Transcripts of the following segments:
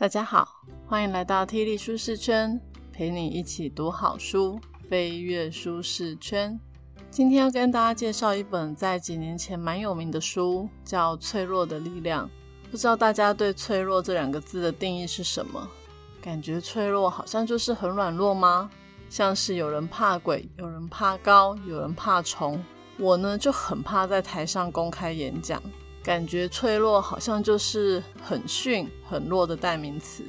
大家好，欢迎来到 T 力舒适圈，陪你一起读好书，飞跃舒适圈。今天要跟大家介绍一本在几年前蛮有名的书，叫《脆弱的力量》。不知道大家对“脆弱”这两个字的定义是什么？感觉脆弱好像就是很软弱吗？像是有人怕鬼，有人怕高，有人怕虫。我呢就很怕在台上公开演讲，感觉脆弱好像就是很逊、很弱的代名词。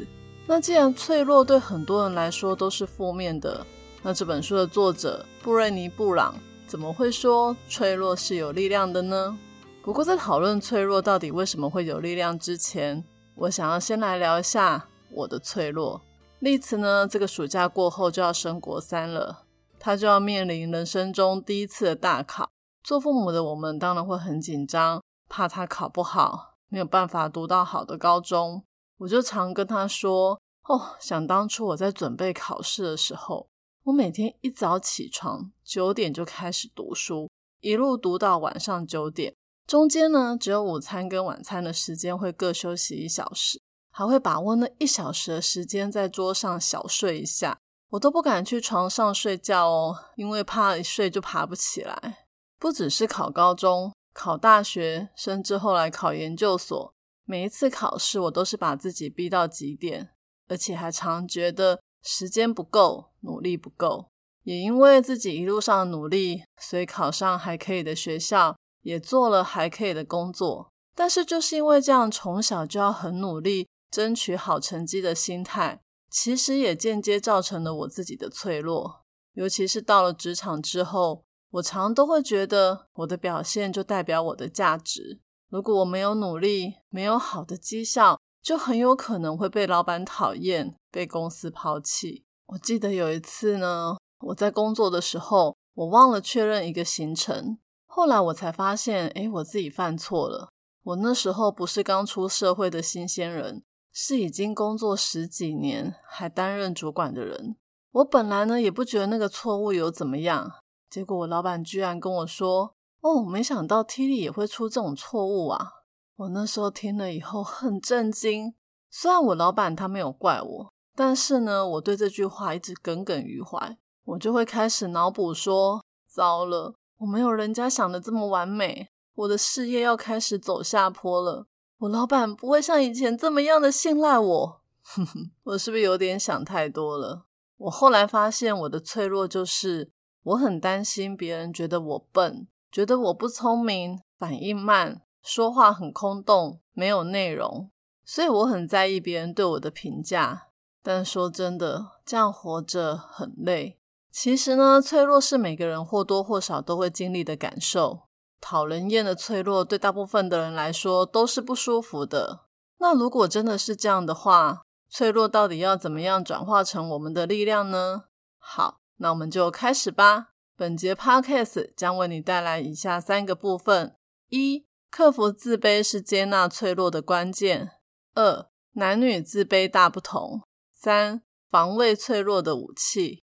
那既然脆弱对很多人来说都是负面的，那这本书的作者布瑞尼·布朗怎么会说脆弱是有力量的呢？不过在讨论脆弱到底为什么会有力量之前，我想要先来聊一下我的脆弱。丽慈呢，这个暑假过后就要升国三了，他就要面临人生中第一次的大考。做父母的我们当然会很紧张，怕他考不好，没有办法读到好的高中。我就常跟他说：“哦，想当初我在准备考试的时候，我每天一早起床九点就开始读书，一路读到晚上九点，中间呢只有午餐跟晚餐的时间会各休息一小时。”还会把握那一小时的时间在桌上小睡一下，我都不敢去床上睡觉哦，因为怕一睡就爬不起来。不只是考高中、考大学，甚至后来考研究所，每一次考试我都是把自己逼到极点，而且还常觉得时间不够，努力不够。也因为自己一路上努力，所以考上还可以的学校，也做了还可以的工作。但是就是因为这样，从小就要很努力。争取好成绩的心态，其实也间接造成了我自己的脆弱。尤其是到了职场之后，我常都会觉得我的表现就代表我的价值。如果我没有努力，没有好的绩效，就很有可能会被老板讨厌，被公司抛弃。我记得有一次呢，我在工作的时候，我忘了确认一个行程，后来我才发现，诶，我自己犯错了。我那时候不是刚出社会的新鲜人。是已经工作十几年还担任主管的人，我本来呢也不觉得那个错误有怎么样，结果我老板居然跟我说：“哦，没想到 T 力也会出这种错误啊！”我那时候听了以后很震惊。虽然我老板他没有怪我，但是呢，我对这句话一直耿耿于怀，我就会开始脑补说：“糟了，我没有人家想的这么完美，我的事业要开始走下坡了。”我老板不会像以前这么样的信赖我，哼哼 我是不是有点想太多了？我后来发现我的脆弱就是我很担心别人觉得我笨，觉得我不聪明，反应慢，说话很空洞，没有内容，所以我很在意别人对我的评价。但说真的，这样活着很累。其实呢，脆弱是每个人或多或少都会经历的感受。讨人厌的脆弱，对大部分的人来说都是不舒服的。那如果真的是这样的话，脆弱到底要怎么样转化成我们的力量呢？好，那我们就开始吧。本节 podcast 将为你带来以下三个部分：一、克服自卑是接纳脆弱的关键；二、男女自卑大不同；三、防卫脆弱的武器。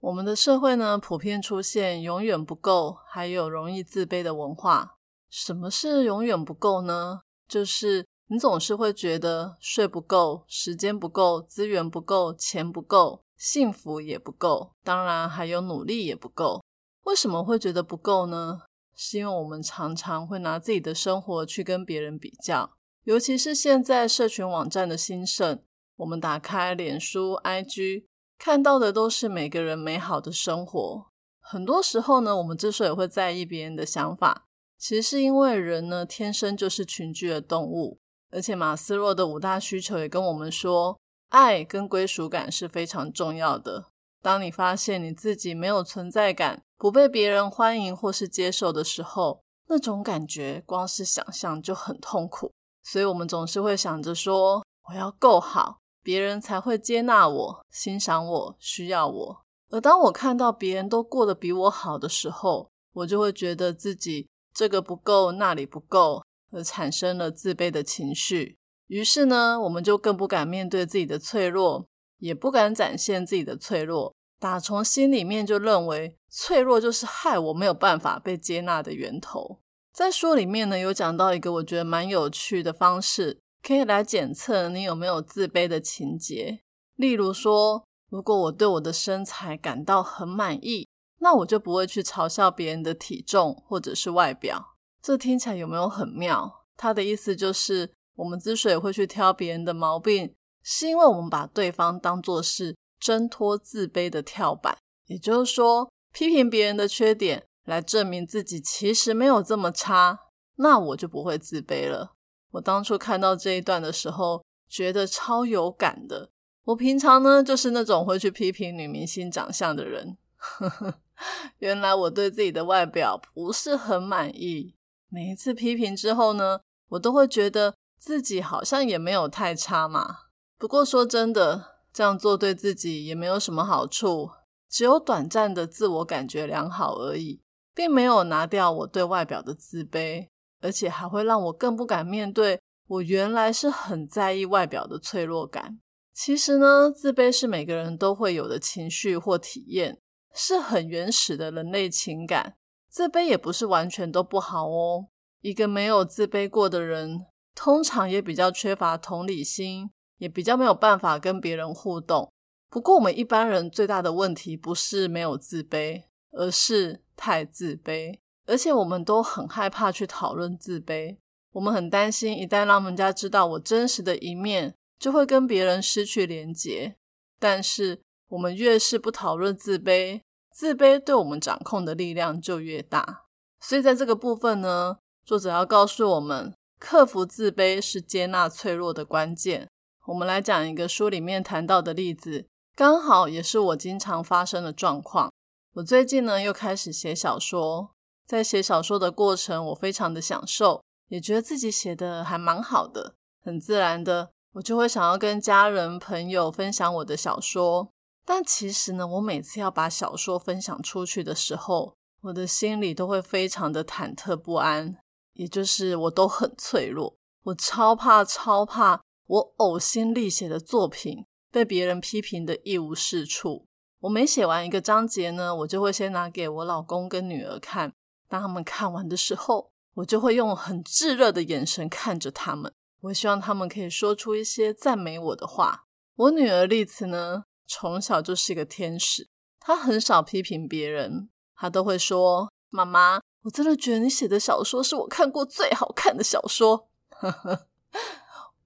我们的社会呢，普遍出现永远不够，还有容易自卑的文化。什么是永远不够呢？就是你总是会觉得睡不够、时间不够、资源不够、钱不够、幸福也不够，当然还有努力也不够。为什么会觉得不够呢？是因为我们常常会拿自己的生活去跟别人比较，尤其是现在社群网站的兴盛，我们打开脸书、IG。看到的都是每个人美好的生活。很多时候呢，我们之所以会在意别人的想法，其实是因为人呢天生就是群居的动物。而且马斯洛的五大需求也跟我们说，爱跟归属感是非常重要的。当你发现你自己没有存在感，不被别人欢迎或是接受的时候，那种感觉光是想象就很痛苦。所以，我们总是会想着说，我要够好。别人才会接纳我、欣赏我、需要我。而当我看到别人都过得比我好的时候，我就会觉得自己这个不够，那里不够，而产生了自卑的情绪。于是呢，我们就更不敢面对自己的脆弱，也不敢展现自己的脆弱，打从心里面就认为脆弱就是害我没有办法被接纳的源头。在书里面呢，有讲到一个我觉得蛮有趣的方式。可以来检测你有没有自卑的情节。例如说，如果我对我的身材感到很满意，那我就不会去嘲笑别人的体重或者是外表。这听起来有没有很妙？他的意思就是，我们之所以会去挑别人的毛病，是因为我们把对方当作是挣脱自卑的跳板。也就是说，批评别人的缺点来证明自己其实没有这么差，那我就不会自卑了。我当初看到这一段的时候，觉得超有感的。我平常呢，就是那种会去批评女明星长相的人。原来我对自己的外表不是很满意。每一次批评之后呢，我都会觉得自己好像也没有太差嘛。不过说真的，这样做对自己也没有什么好处，只有短暂的自我感觉良好而已，并没有拿掉我对外表的自卑，而且还会让我更不敢面对我原来是很在意外表的脆弱感。其实呢，自卑是每个人都会有的情绪或体验，是很原始的人类情感。自卑也不是完全都不好哦。一个没有自卑过的人，通常也比较缺乏同理心，也比较没有办法跟别人互动。不过，我们一般人最大的问题不是没有自卑，而是太自卑，而且我们都很害怕去讨论自卑。我们很担心，一旦让人家知道我真实的一面。就会跟别人失去连结，但是我们越是不讨论自卑，自卑对我们掌控的力量就越大。所以在这个部分呢，作者要告诉我们，克服自卑是接纳脆弱的关键。我们来讲一个书里面谈到的例子，刚好也是我经常发生的状况。我最近呢又开始写小说，在写小说的过程，我非常的享受，也觉得自己写的还蛮好的，很自然的。我就会想要跟家人朋友分享我的小说，但其实呢，我每次要把小说分享出去的时候，我的心里都会非常的忐忑不安，也就是我都很脆弱，我超怕超怕我呕心沥血的作品被别人批评的一无是处。我每写完一个章节呢，我就会先拿给我老公跟女儿看，当他们看完的时候，我就会用很炙热的眼神看着他们。我希望他们可以说出一些赞美我的话。我女儿丽慈呢，从小就是一个天使，她很少批评别人，她都会说：“妈妈，我真的觉得你写的小说是我看过最好看的小说。”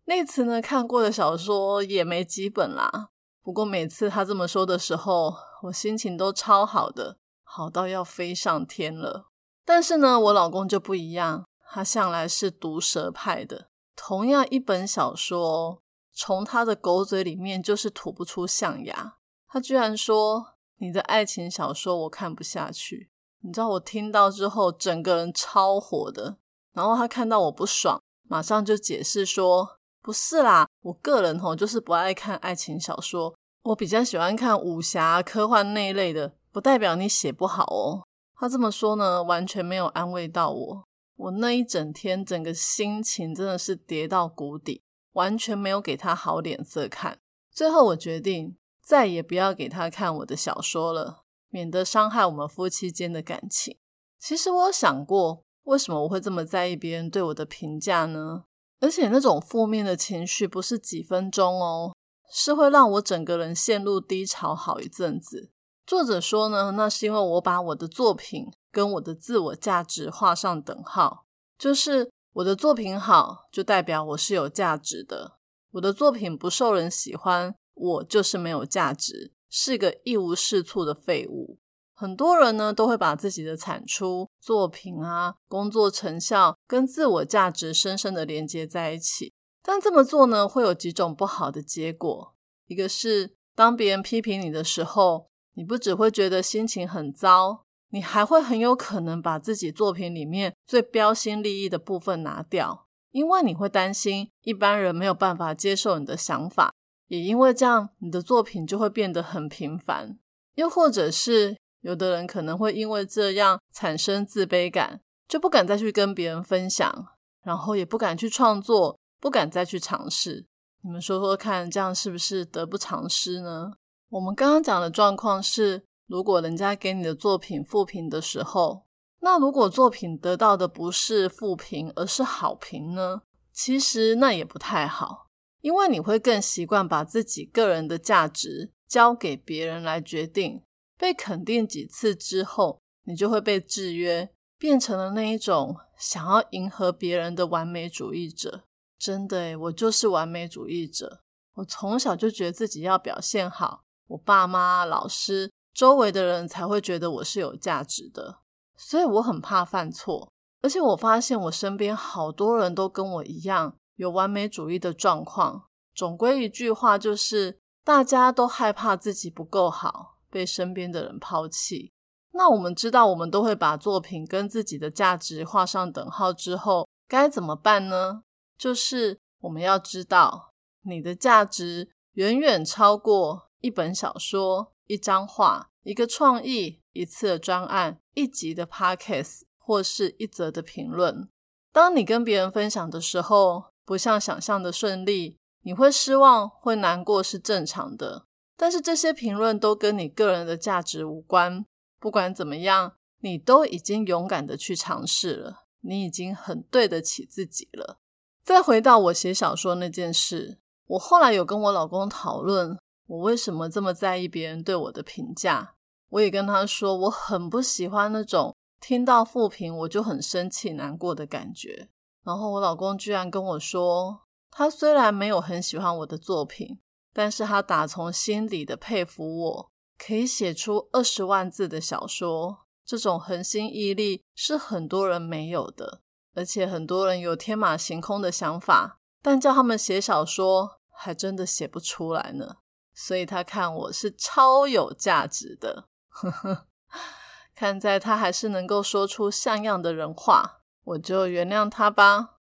那次呢，看过的小说也没几本啦。不过每次他这么说的时候，我心情都超好的，好到要飞上天了。但是呢，我老公就不一样，他向来是毒舌派的。同样一本小说，从他的狗嘴里面就是吐不出象牙。他居然说：“你的爱情小说我看不下去。”你知道我听到之后，整个人超火的。然后他看到我不爽，马上就解释说：“不是啦，我个人吼就是不爱看爱情小说，我比较喜欢看武侠、科幻那一类的，不代表你写不好哦。”他这么说呢，完全没有安慰到我。我那一整天，整个心情真的是跌到谷底，完全没有给他好脸色看。最后，我决定再也不要给他看我的小说了，免得伤害我们夫妻间的感情。其实我有想过，为什么我会这么在意别人对我的评价呢？而且那种负面的情绪不是几分钟哦，是会让我整个人陷入低潮好一阵子。作者说呢，那是因为我把我的作品。跟我的自我价值画上等号，就是我的作品好，就代表我是有价值的；我的作品不受人喜欢，我就是没有价值，是个一无是处的废物。很多人呢，都会把自己的产出、作品啊、工作成效跟自我价值深深的连接在一起，但这么做呢，会有几种不好的结果。一个是，当别人批评你的时候，你不只会觉得心情很糟。你还会很有可能把自己作品里面最标新立异的部分拿掉，因为你会担心一般人没有办法接受你的想法，也因为这样，你的作品就会变得很平凡。又或者是有的人可能会因为这样产生自卑感，就不敢再去跟别人分享，然后也不敢去创作，不敢再去尝试。你们说说看，这样是不是得不偿失呢？我们刚刚讲的状况是。如果人家给你的作品负评的时候，那如果作品得到的不是负评，而是好评呢？其实那也不太好，因为你会更习惯把自己个人的价值交给别人来决定。被肯定几次之后，你就会被制约，变成了那一种想要迎合别人的完美主义者。真的诶，我就是完美主义者。我从小就觉得自己要表现好，我爸妈、老师、周围的人才会觉得我是有价值的，所以我很怕犯错。而且我发现我身边好多人都跟我一样有完美主义的状况。总归一句话就是，大家都害怕自己不够好。被身边的人抛弃，那我们知道，我们都会把作品跟自己的价值画上等号之后，该怎么办呢？就是我们要知道，你的价值远远超过一本小说、一张画、一个创意、一次的专案、一集的 podcast 或是一则的评论。当你跟别人分享的时候，不像想象的顺利，你会失望、会难过是正常的。但是这些评论都跟你个人的价值无关。不管怎么样，你都已经勇敢的去尝试了，你已经很对得起自己了。再回到我写小说那件事，我后来有跟我老公讨论，我为什么这么在意别人对我的评价。我也跟他说，我很不喜欢那种听到负评我就很生气难过的感觉。然后我老公居然跟我说，他虽然没有很喜欢我的作品。但是他打从心底的佩服我，可以写出二十万字的小说，这种恒心毅力是很多人没有的。而且很多人有天马行空的想法，但叫他们写小说，还真的写不出来呢。所以他看我是超有价值的，呵呵。看在他还是能够说出像样的人话，我就原谅他吧。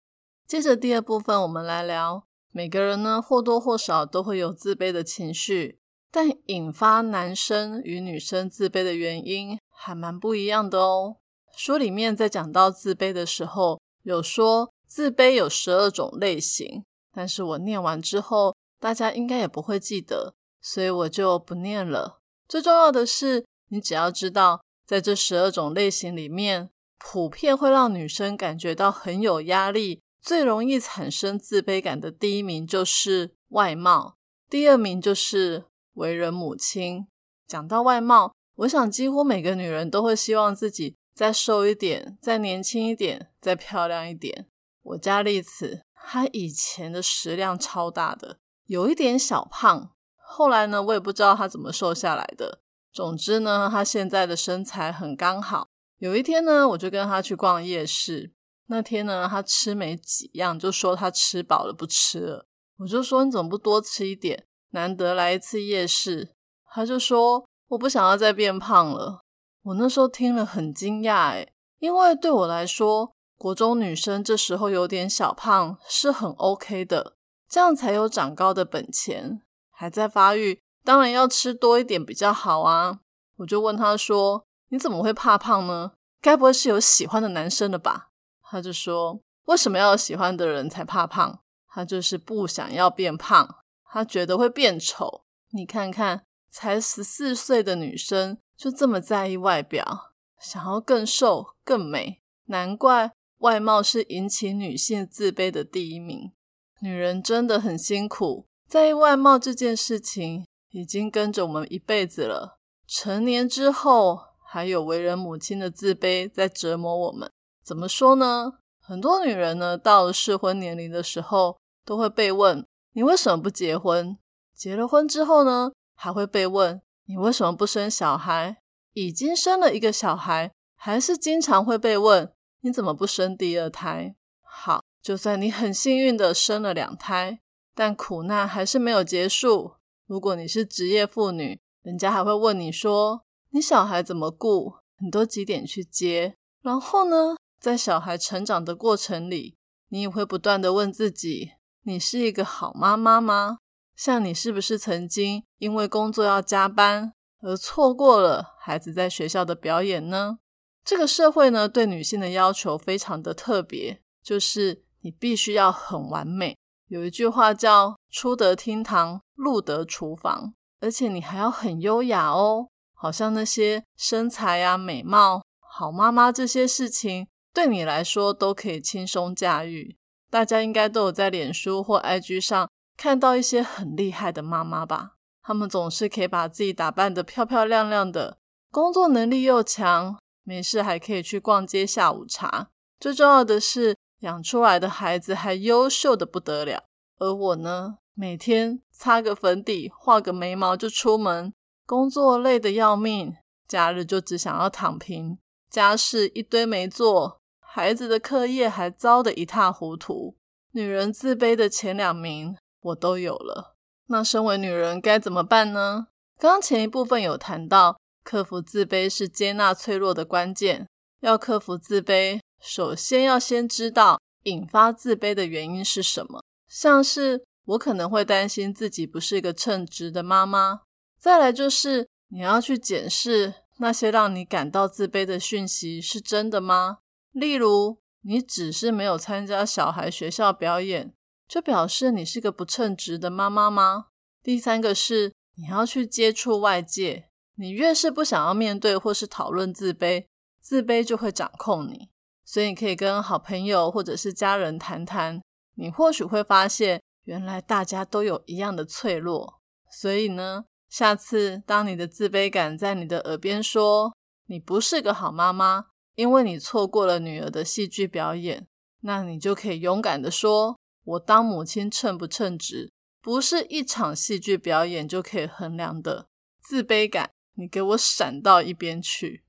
接着第二部分，我们来聊。每个人呢或多或少都会有自卑的情绪，但引发男生与女生自卑的原因还蛮不一样的哦。书里面在讲到自卑的时候，有说自卑有十二种类型，但是我念完之后，大家应该也不会记得，所以我就不念了。最重要的是，你只要知道，在这十二种类型里面，普遍会让女生感觉到很有压力。最容易产生自卑感的第一名就是外貌，第二名就是为人母亲。讲到外貌，我想几乎每个女人都会希望自己再瘦一点、再年轻一点、再漂亮一点。我家丽子，她以前的食量超大的，有一点小胖，后来呢，我也不知道她怎么瘦下来的。总之呢，她现在的身材很刚好。有一天呢，我就跟她去逛夜市。那天呢，他吃没几样，就说他吃饱了不吃了。我就说你怎么不多吃一点？难得来一次夜市。他就说我不想要再变胖了。我那时候听了很惊讶，诶因为对我来说，国中女生这时候有点小胖是很 OK 的，这样才有长高的本钱。还在发育，当然要吃多一点比较好啊。我就问他说你怎么会怕胖呢？该不会是有喜欢的男生了吧？他就说：“为什么要喜欢的人才怕胖？他就是不想要变胖，他觉得会变丑。你看看，才十四岁的女生就这么在意外表，想要更瘦更美，难怪外貌是引起女性自卑的第一名。女人真的很辛苦，在意外貌这件事情已经跟着我们一辈子了。成年之后，还有为人母亲的自卑在折磨我们。”怎么说呢？很多女人呢，到了适婚年龄的时候，都会被问：“你为什么不结婚？”结了婚之后呢，还会被问：“你为什么不生小孩？”已经生了一个小孩，还是经常会被问：“你怎么不生第二胎？”好，就算你很幸运的生了两胎，但苦难还是没有结束。如果你是职业妇女，人家还会问你说：“你小孩怎么顾？你都几点去接？”然后呢？在小孩成长的过程里，你也会不断的问自己：你是一个好妈妈吗？像你是不是曾经因为工作要加班而错过了孩子在学校的表演呢？这个社会呢，对女性的要求非常的特别，就是你必须要很完美。有一句话叫“出得厅堂，入得厨房”，而且你还要很优雅哦，好像那些身材啊、美貌、好妈妈这些事情。对你来说都可以轻松驾驭，大家应该都有在脸书或 IG 上看到一些很厉害的妈妈吧？她们总是可以把自己打扮得漂漂亮亮的，工作能力又强，没事还可以去逛街下午茶。最重要的是，养出来的孩子还优秀的不得了。而我呢，每天擦个粉底，画个眉毛就出门，工作累得要命，假日就只想要躺平，家事一堆没做。孩子的课业还糟得一塌糊涂，女人自卑的前两名我都有了。那身为女人该怎么办呢？刚前一部分有谈到，克服自卑是接纳脆弱的关键。要克服自卑，首先要先知道引发自卑的原因是什么。像是我可能会担心自己不是一个称职的妈妈。再来就是你要去检视那些让你感到自卑的讯息是真的吗？例如，你只是没有参加小孩学校表演，就表示你是个不称职的妈妈吗？第三个是，你要去接触外界，你越是不想要面对或是讨论自卑，自卑就会掌控你。所以，你可以跟好朋友或者是家人谈谈，你或许会发现，原来大家都有一样的脆弱。所以呢，下次当你的自卑感在你的耳边说，你不是个好妈妈。因为你错过了女儿的戏剧表演，那你就可以勇敢的说：“我当母亲称不称职，不是一场戏剧表演就可以衡量的。”自卑感，你给我闪到一边去！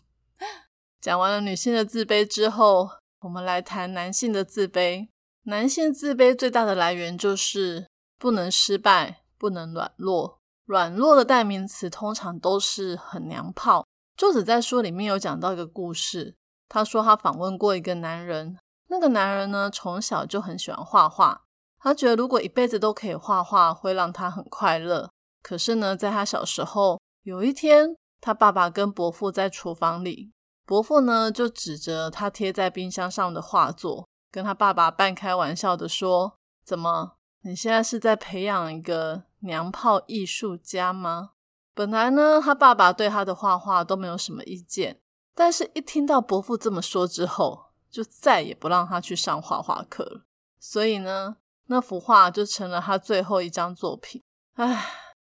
讲完了女性的自卑之后，我们来谈男性的自卑。男性自卑最大的来源就是不能失败，不能软弱。软弱的代名词通常都是很娘炮。作者在书里面有讲到一个故事，他说他访问过一个男人，那个男人呢从小就很喜欢画画，他觉得如果一辈子都可以画画，会让他很快乐。可是呢，在他小时候，有一天，他爸爸跟伯父在厨房里，伯父呢就指着他贴在冰箱上的画作，跟他爸爸半开玩笑的说：“怎么，你现在是在培养一个娘炮艺术家吗？”本来呢，他爸爸对他的画画都没有什么意见，但是一听到伯父这么说之后，就再也不让他去上画画课了。所以呢，那幅画就成了他最后一张作品。唉，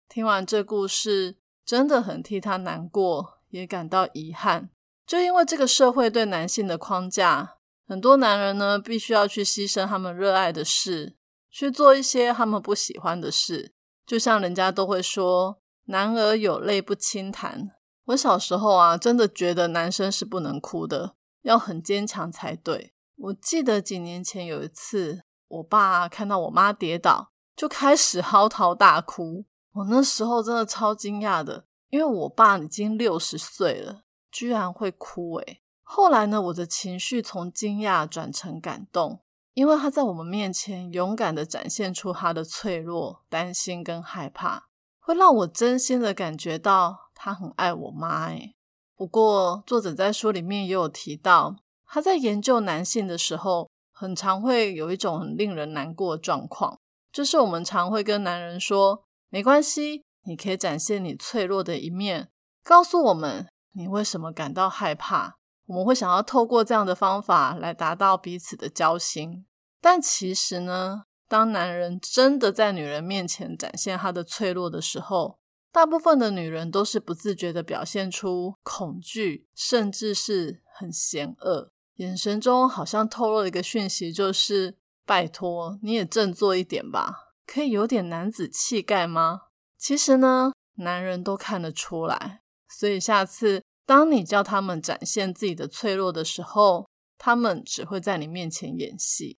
听完这故事，真的很替他难过，也感到遗憾。就因为这个社会对男性的框架，很多男人呢，必须要去牺牲他们热爱的事，去做一些他们不喜欢的事，就像人家都会说。男儿有泪不轻弹。我小时候啊，真的觉得男生是不能哭的，要很坚强才对。我记得几年前有一次，我爸看到我妈跌倒，就开始嚎啕大哭。我那时候真的超惊讶的，因为我爸已经六十岁了，居然会哭。诶后来呢，我的情绪从惊讶转成感动，因为他在我们面前勇敢的展现出他的脆弱、担心跟害怕。会让我真心的感觉到他很爱我妈诶不过作者在书里面也有提到，他在研究男性的时候，很常会有一种很令人难过的状况，就是我们常会跟男人说：“没关系，你可以展现你脆弱的一面，告诉我们你为什么感到害怕。”我们会想要透过这样的方法来达到彼此的交心，但其实呢？当男人真的在女人面前展现他的脆弱的时候，大部分的女人都是不自觉的表现出恐惧，甚至是很嫌恶，眼神中好像透露了一个讯息，就是拜托你也振作一点吧，可以有点男子气概吗？其实呢，男人都看得出来，所以下次当你叫他们展现自己的脆弱的时候，他们只会在你面前演戏。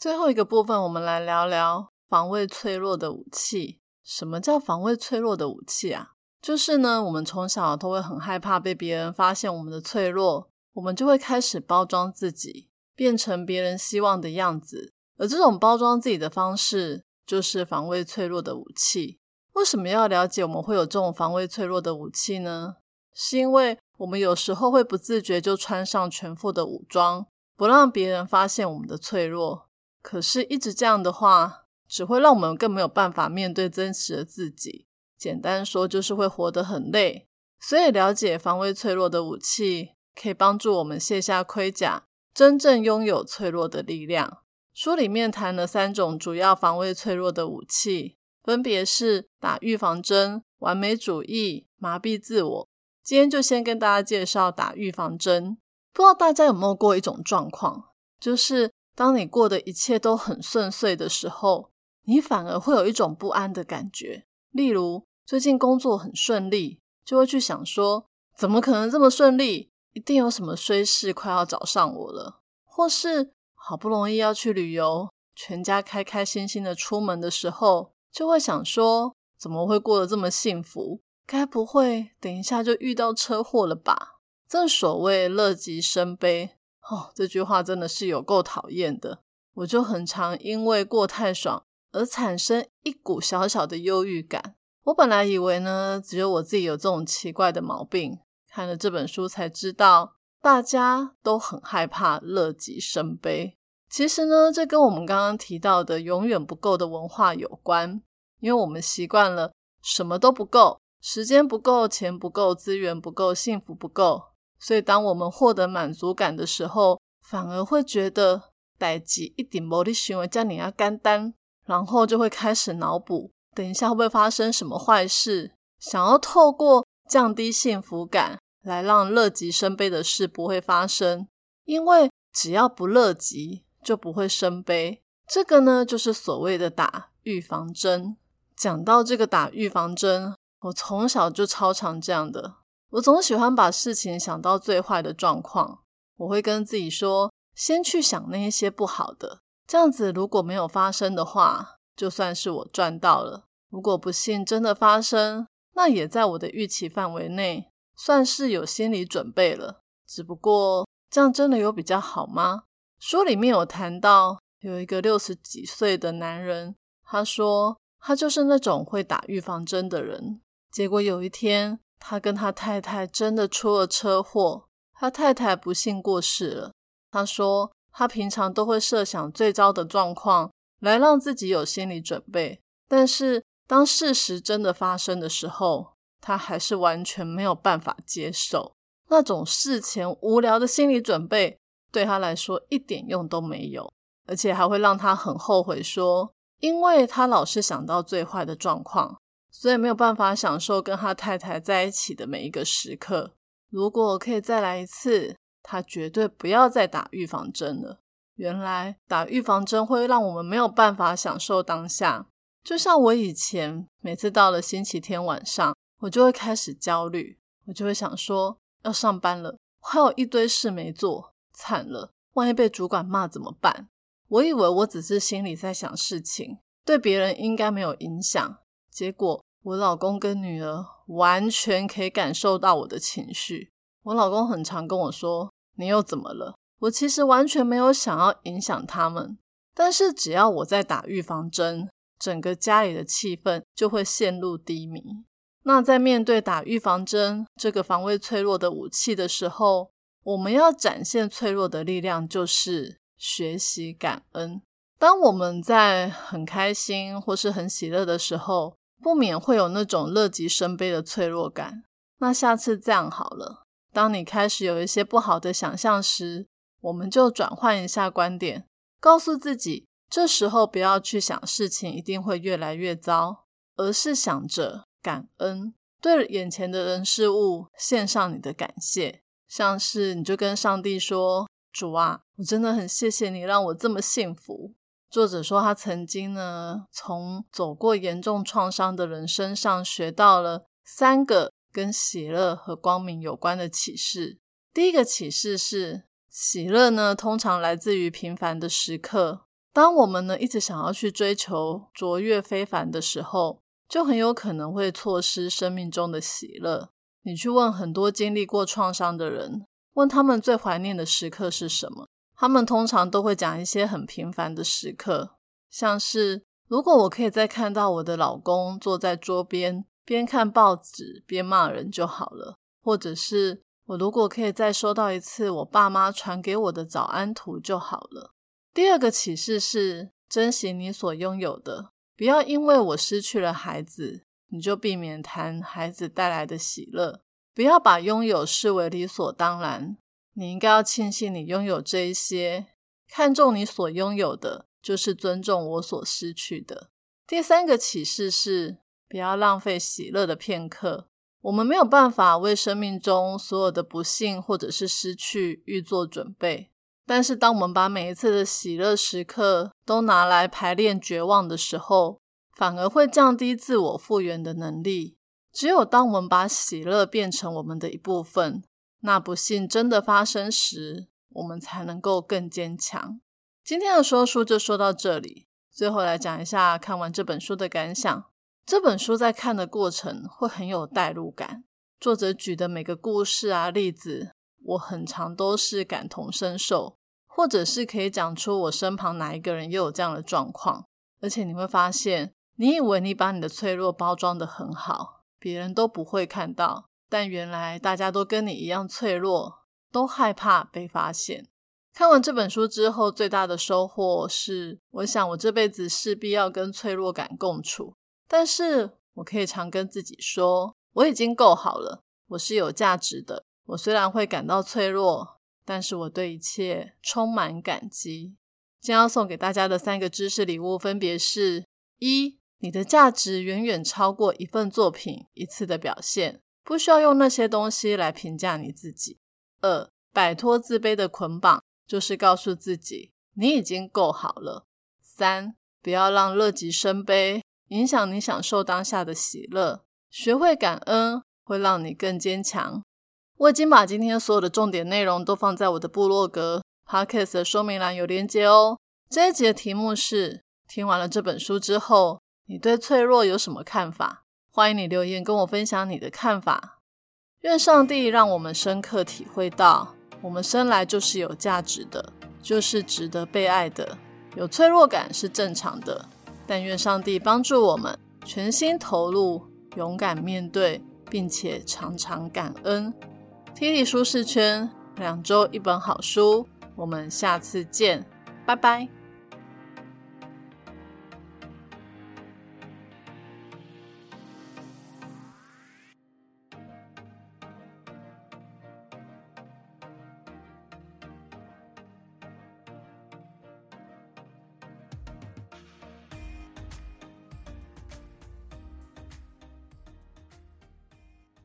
最后一个部分，我们来聊聊防卫脆弱的武器。什么叫防卫脆弱的武器啊？就是呢，我们从小都会很害怕被别人发现我们的脆弱，我们就会开始包装自己，变成别人希望的样子。而这种包装自己的方式，就是防卫脆弱的武器。为什么要了解我们会有这种防卫脆弱的武器呢？是因为我们有时候会不自觉就穿上全副的武装，不让别人发现我们的脆弱。可是，一直这样的话，只会让我们更没有办法面对真实的自己。简单说，就是会活得很累。所以，了解防卫脆弱的武器，可以帮助我们卸下盔甲，真正拥有脆弱的力量。书里面谈了三种主要防卫脆弱的武器，分别是打预防针、完美主义、麻痹自我。今天就先跟大家介绍打预防针。不知道大家有没有过一种状况，就是当你过的一切都很顺遂的时候，你反而会有一种不安的感觉。例如最近工作很顺利，就会去想说，怎么可能这么顺利？一定有什么衰事快要找上我了。或是好不容易要去旅游，全家开开心心的出门的时候，就会想说，怎么会过得这么幸福？该不会等一下就遇到车祸了吧？正所谓乐极生悲哦，这句话真的是有够讨厌的。我就很常因为过太爽而产生一股小小的忧郁感。我本来以为呢，只有我自己有这种奇怪的毛病，看了这本书才知道，大家都很害怕乐极生悲。其实呢，这跟我们刚刚提到的永远不够的文化有关，因为我们习惯了什么都不够。时间不够，钱不够，资源不够，幸福不够，所以当我们获得满足感的时候，反而会觉得代际一点无力行为叫你要干单，然后就会开始脑补，等一下会不会发生什么坏事？想要透过降低幸福感来让乐极生悲的事不会发生，因为只要不乐极，就不会生悲。这个呢，就是所谓的打预防针。讲到这个打预防针。我从小就超常这样的，我总喜欢把事情想到最坏的状况。我会跟自己说，先去想那一些不好的，这样子如果没有发生的话，就算是我赚到了。如果不幸真的发生，那也在我的预期范围内，算是有心理准备了。只不过这样真的有比较好吗？书里面有谈到有一个六十几岁的男人，他说他就是那种会打预防针的人。结果有一天，他跟他太太真的出了车祸，他太太不幸过世了。他说，他平常都会设想最糟的状况，来让自己有心理准备。但是当事实真的发生的时候，他还是完全没有办法接受那种事前无聊的心理准备，对他来说一点用都没有，而且还会让他很后悔，说因为他老是想到最坏的状况。所以没有办法享受跟他太太在一起的每一个时刻。如果可以再来一次，他绝对不要再打预防针了。原来打预防针会让我们没有办法享受当下。就像我以前每次到了星期天晚上，我就会开始焦虑，我就会想说要上班了，还有一堆事没做，惨了，万一被主管骂怎么办？我以为我只是心里在想事情，对别人应该没有影响。结果，我老公跟女儿完全可以感受到我的情绪。我老公很常跟我说：“你又怎么了？”我其实完全没有想要影响他们，但是只要我在打预防针，整个家里的气氛就会陷入低迷。那在面对打预防针这个防卫脆弱的武器的时候，我们要展现脆弱的力量，就是学习感恩。当我们在很开心或是很喜乐的时候，不免会有那种乐极生悲的脆弱感。那下次这样好了，当你开始有一些不好的想象时，我们就转换一下观点，告诉自己，这时候不要去想事情一定会越来越糟，而是想着感恩，对眼前的人事物献上你的感谢。像是你就跟上帝说：“主啊，我真的很谢谢你让我这么幸福。”作者说，他曾经呢，从走过严重创伤的人身上学到了三个跟喜乐和光明有关的启示。第一个启示是，喜乐呢，通常来自于平凡的时刻。当我们呢，一直想要去追求卓越非凡的时候，就很有可能会错失生命中的喜乐。你去问很多经历过创伤的人，问他们最怀念的时刻是什么？他们通常都会讲一些很平凡的时刻，像是如果我可以再看到我的老公坐在桌边边看报纸边骂人就好了，或者是我如果可以再收到一次我爸妈传给我的早安图就好了。第二个启示是珍惜你所拥有的，不要因为我失去了孩子，你就避免谈孩子带来的喜乐，不要把拥有视为理所当然。你应该要庆幸你拥有这一些，看重你所拥有的，就是尊重我所失去的。第三个启示是，不要浪费喜乐的片刻。我们没有办法为生命中所有的不幸或者是失去预做准备，但是当我们把每一次的喜乐时刻都拿来排练绝望的时候，反而会降低自我复原的能力。只有当我们把喜乐变成我们的一部分，那不幸真的发生时，我们才能够更坚强。今天的说书就说到这里，最后来讲一下看完这本书的感想。这本书在看的过程会很有代入感，作者举的每个故事啊例子，我很常都是感同身受，或者是可以讲出我身旁哪一个人又有这样的状况。而且你会发现，你以为你把你的脆弱包装的很好，别人都不会看到，但原来大家都跟你一样脆弱，都害怕被发现。看完这本书之后，最大的收获是，我想我这辈子势必要跟脆弱感共处。但是我可以常跟自己说，我已经够好了，我是有价值的。我虽然会感到脆弱，但是我对一切充满感激。将要送给大家的三个知识礼物分别是：一、你的价值远远超过一份作品一次的表现，不需要用那些东西来评价你自己；二、摆脱自卑的捆绑，就是告诉自己你已经够好了；三、不要让乐极生悲。影响你享受当下的喜乐，学会感恩会让你更坚强。我已经把今天所有的重点内容都放在我的部落格 podcast 的说明栏有连接哦。这一集的题目是：听完了这本书之后，你对脆弱有什么看法？欢迎你留言跟我分享你的看法。愿上帝让我们深刻体会到，我们生来就是有价值的，就是值得被爱的。有脆弱感是正常的。但愿上帝帮助我们全心投入、勇敢面对，并且常常感恩。体力舒适圈，两周一本好书，我们下次见，拜拜。